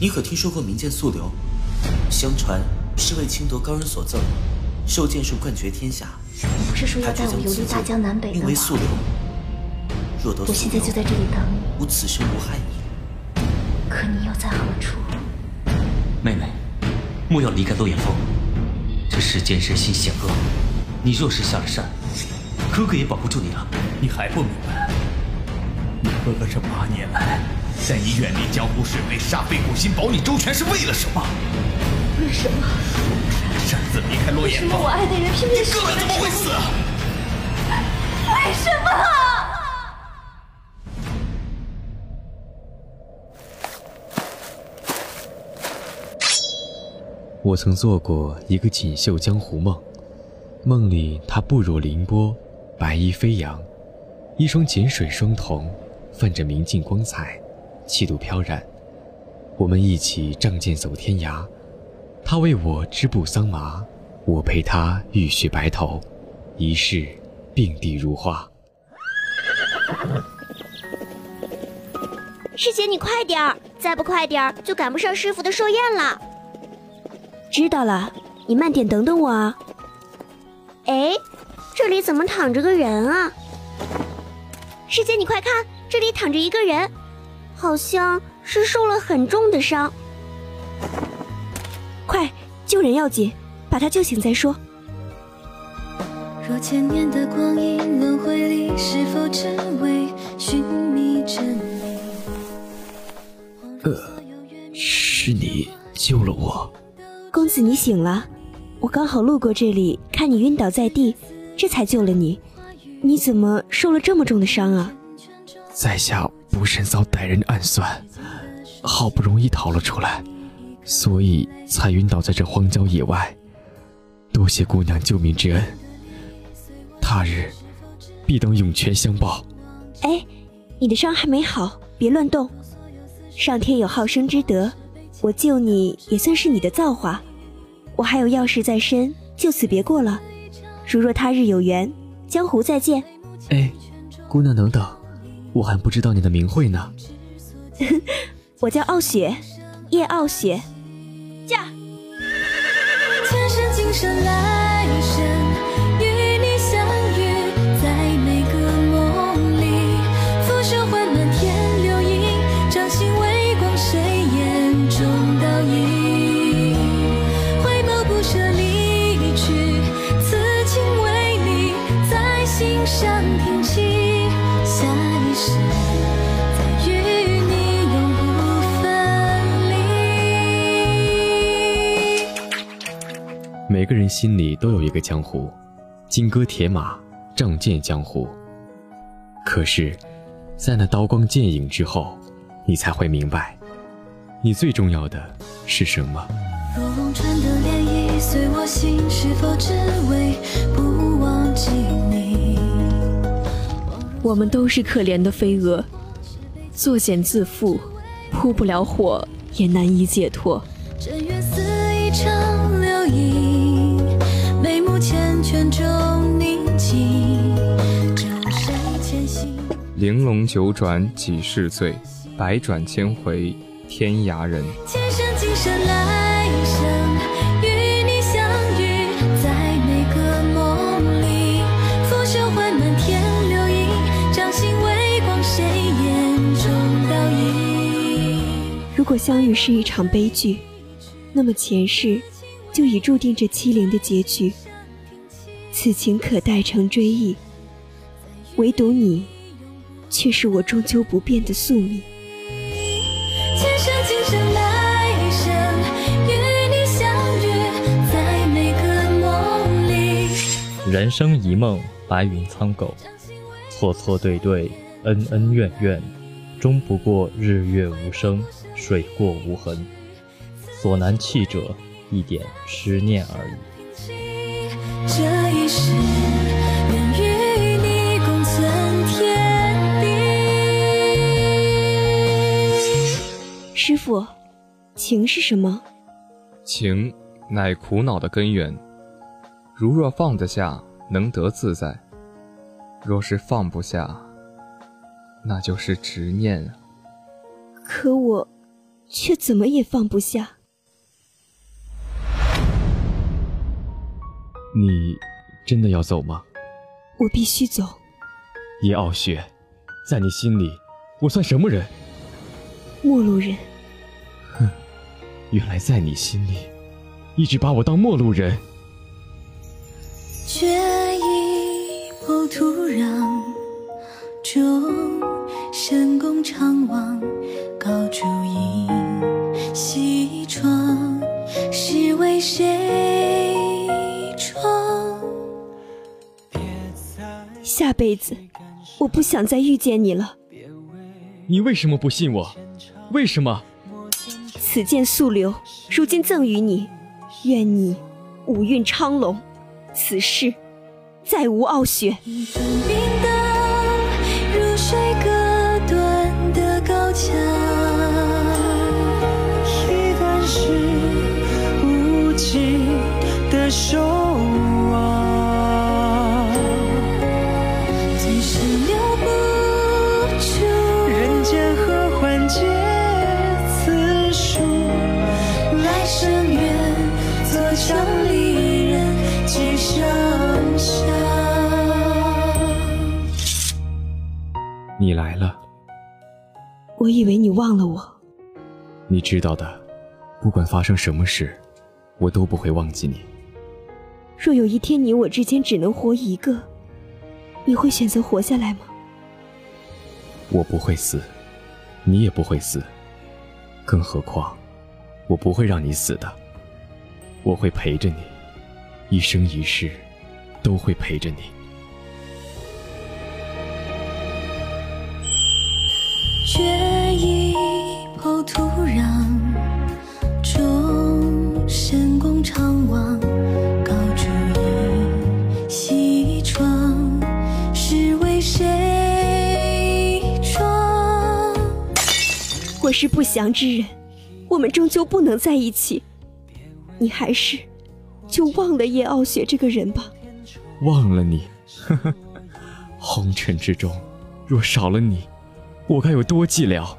你可听说过名剑素流？相传是为清夺高人所赠，受剑术冠绝天下。你不是说要带我游历大江南北的吗？名为素流。若得我现在就在这里等你。吾此生无害你。可你又在何处？妹妹，莫要离开落雁峰。这世间人心险恶，你若是下了山，哥哥也保不住你了。你还不明白？你哥哥这八年来带你远离江湖，是为杀费苦心保你周全，是为了什么？为什么？擅自离开落雁峰，我爱的人偏偏哥哥怎么会死？为什么？我曾做过一个锦绣江湖梦，梦里他步若凌波，白衣飞扬，一双浅水双瞳，泛着明净光彩，气度飘然。我们一起仗剑走天涯，他为我织布桑麻，我陪他浴血白头，一世并蒂如花。师姐，你快点儿，再不快点儿就赶不上师傅的寿宴了。知道了，你慢点等等我啊。哎，这里怎么躺着个人啊？师姐，你快看，这里躺着一个人，好像是受了很重的伤。快，救人要紧，把他救醒再说。若千年的光阴轮回里，是否只为寻觅真理？呃，是你救了我。公子，你醒了，我刚好路过这里，看你晕倒在地，这才救了你。你怎么受了这么重的伤啊？在下不慎遭歹人暗算，好不容易逃了出来，所以才晕倒在这荒郊野外。多谢姑娘救命之恩，他日必当涌泉相报。哎，你的伤还没好，别乱动。上天有好生之德。我救你也算是你的造化，我还有要事在身，就此别过了。如若他日有缘，江湖再见。哎，姑娘等等，我还不知道你的名讳呢。我叫傲雪，叶傲雪。驾。前世今生来心里都有一个江湖，金戈铁马，仗剑江湖。可是，在那刀光剑影之后，你才会明白，你最重要的是什么。我们都是可怜的飞蛾，作茧自缚，扑不了火，也难以解脱。玲珑九转几世醉，百转千回天涯人。前生今生来生，与你相遇在每个梦里。拂袖唤满天流萤，掌心微光，谁眼中倒影？如果相遇是一场悲剧，那么前世就已注定这凄凉的结局。此情可待成追忆，唯独你，却是我终究不变的宿命。前生今生来生，与你相约在每个梦里。人生一梦，白云苍狗，错错对对，恩恩怨怨，终不过日月无声，水过无痕。所难弃者，一点痴念而已。师傅，情是什么？情乃苦恼的根源。如若放得下，能得自在；若是放不下，那就是执念。可我却怎么也放不下。你真的要走吗？我必须走。叶傲雪，在你心里，我算什么人？陌路人。哼，原来在你心里，一直把我当陌路人。决一抔土壤，中深宫长望，高烛影西窗，是为谁下辈子，我不想再遇见你了。你为什么不信我？为什么？此剑素留，如今赠与你，愿你五运昌隆。此世再无傲雪。如水你来了，我以为你忘了我。你知道的，不管发生什么事，我都不会忘记你。若有一天你我之间只能活一个，你会选择活下来吗？我不会死，你也不会死，更何况，我不会让你死的，我会陪着你。一生一世，都会陪着你。我是不祥之人，我们终究不能在一起。你还是。就忘了叶傲雪这个人吧，忘了你，呵呵，红尘之中，若少了你，我该有多寂寥。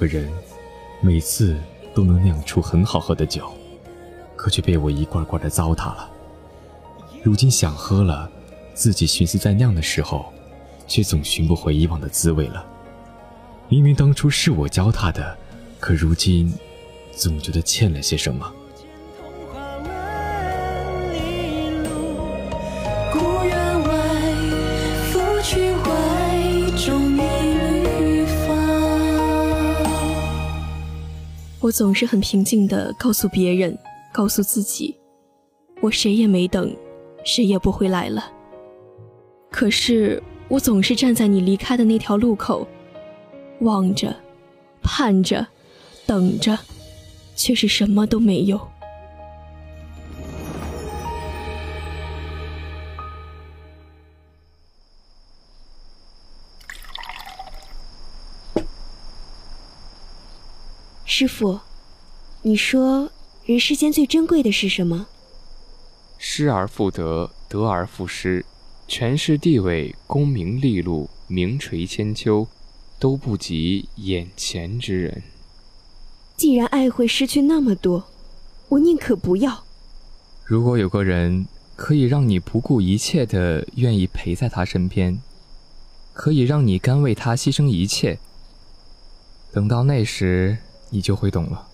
个人，每次都能酿出很好喝的酒，可却被我一罐罐的糟蹋了。如今想喝了，自己寻思再酿的时候，却总寻不回以往的滋味了。明明当初是我教他的，可如今总觉得欠了些什么。我总是很平静的告诉别人，告诉自己，我谁也没等，谁也不会来了。可是我总是站在你离开的那条路口，望着，盼着，等着，却是什么都没有。师傅，你说人世间最珍贵的是什么？失而复得，得而复失，权势地位、功名利禄、名垂千秋，都不及眼前之人。既然爱会失去那么多，我宁可不要。如果有个人可以让你不顾一切的愿意陪在他身边，可以让你甘为他牺牲一切，等到那时，你就会懂了。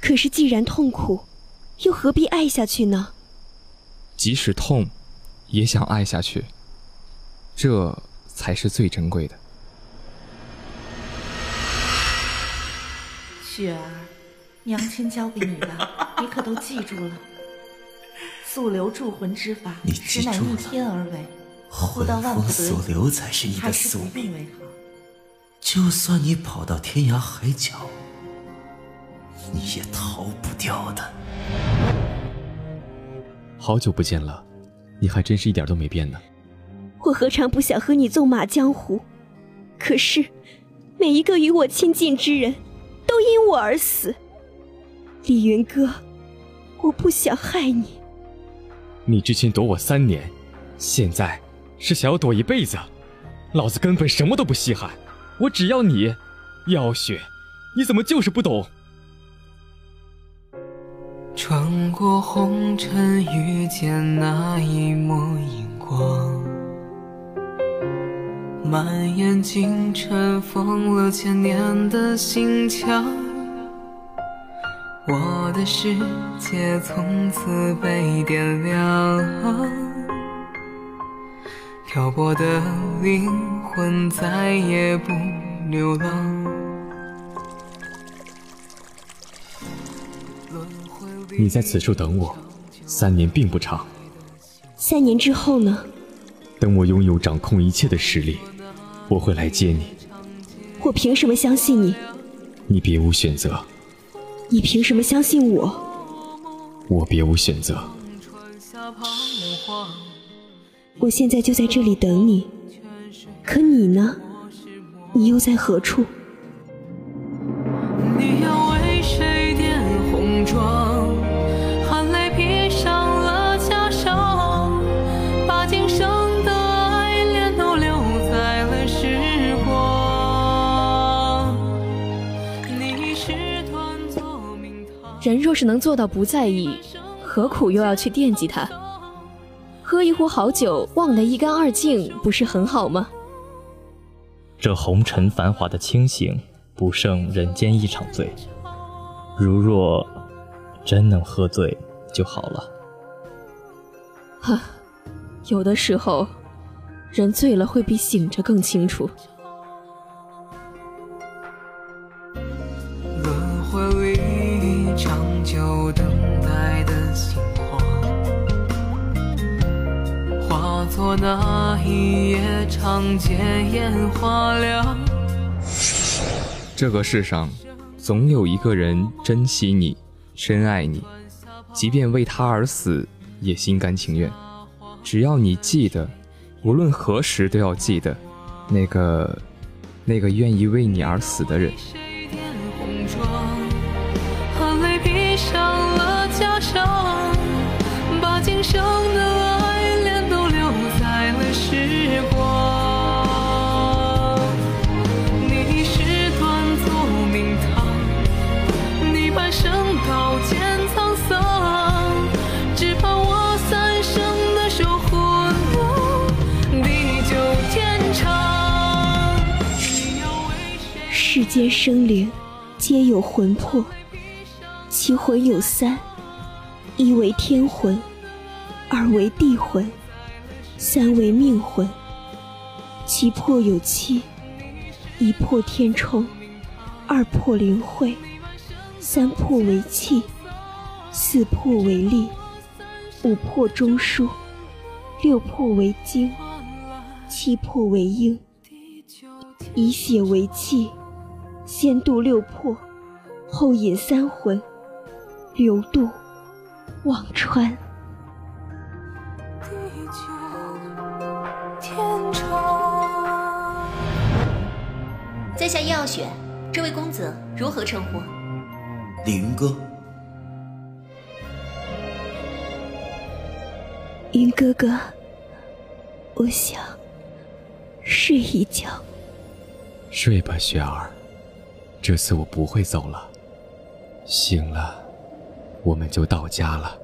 可是既然痛苦，又何必爱下去呢？即使痛，也想爱下去，这才是最珍贵的。雪儿，娘亲教给你的，你可都记住了。素流铸魂之法，你记实乃逆天而为，不到万不风得已，所留才是你还是不的宿命。为好。就算你跑到天涯海角，你也逃不掉的。好久不见了，你还真是一点都没变呢。我何尝不想和你纵马江湖？可是，每一个与我亲近之人，都因我而死。李云哥，我不想害你。你之前躲我三年，现在是想要躲一辈子？老子根本什么都不稀罕，我只要你。妖雪，你怎么就是不懂？穿过红尘，遇见那一抹荧光，蔓延进尘，封了千年的心墙。我的世界从此被点亮，漂泊的灵魂再也不流浪。你在此处等我，三年并不长。三年之后呢？等我拥有掌控一切的实力，我会来接你。我凭什么相信你？你别无选择。你凭什么相信我？我别无选择。我现在就在这里等你，可你呢？你又在何处？人若是能做到不在意，何苦又要去惦记他？喝一壶好酒，忘得一干二净，不是很好吗？这红尘繁华的清醒，不胜人间一场醉。如若真能喝醉就好了。哈，有的时候，人醉了会比醒着更清楚。那一夜长街烟花亮。这个世上，总有一个人珍惜你，深爱你，即便为他而死，也心甘情愿。只要你记得，无论何时都要记得，那个，那个愿意为你而死的人。间生灵皆有魂魄，其魂有三：一为天魂，二为地魂，三为命魂。其魄有七：一魄天冲，二魄灵慧，三魄为气，四魄为力，五魄中枢，六魄为精，七魄为阴。以血为气，先渡六魄，后引三魂，流渡忘川。地久天长。在下叶傲雪，这位公子如何称呼？李云哥，云哥哥，我想睡一觉。睡吧，雪儿，这次我不会走了。醒了，我们就到家了。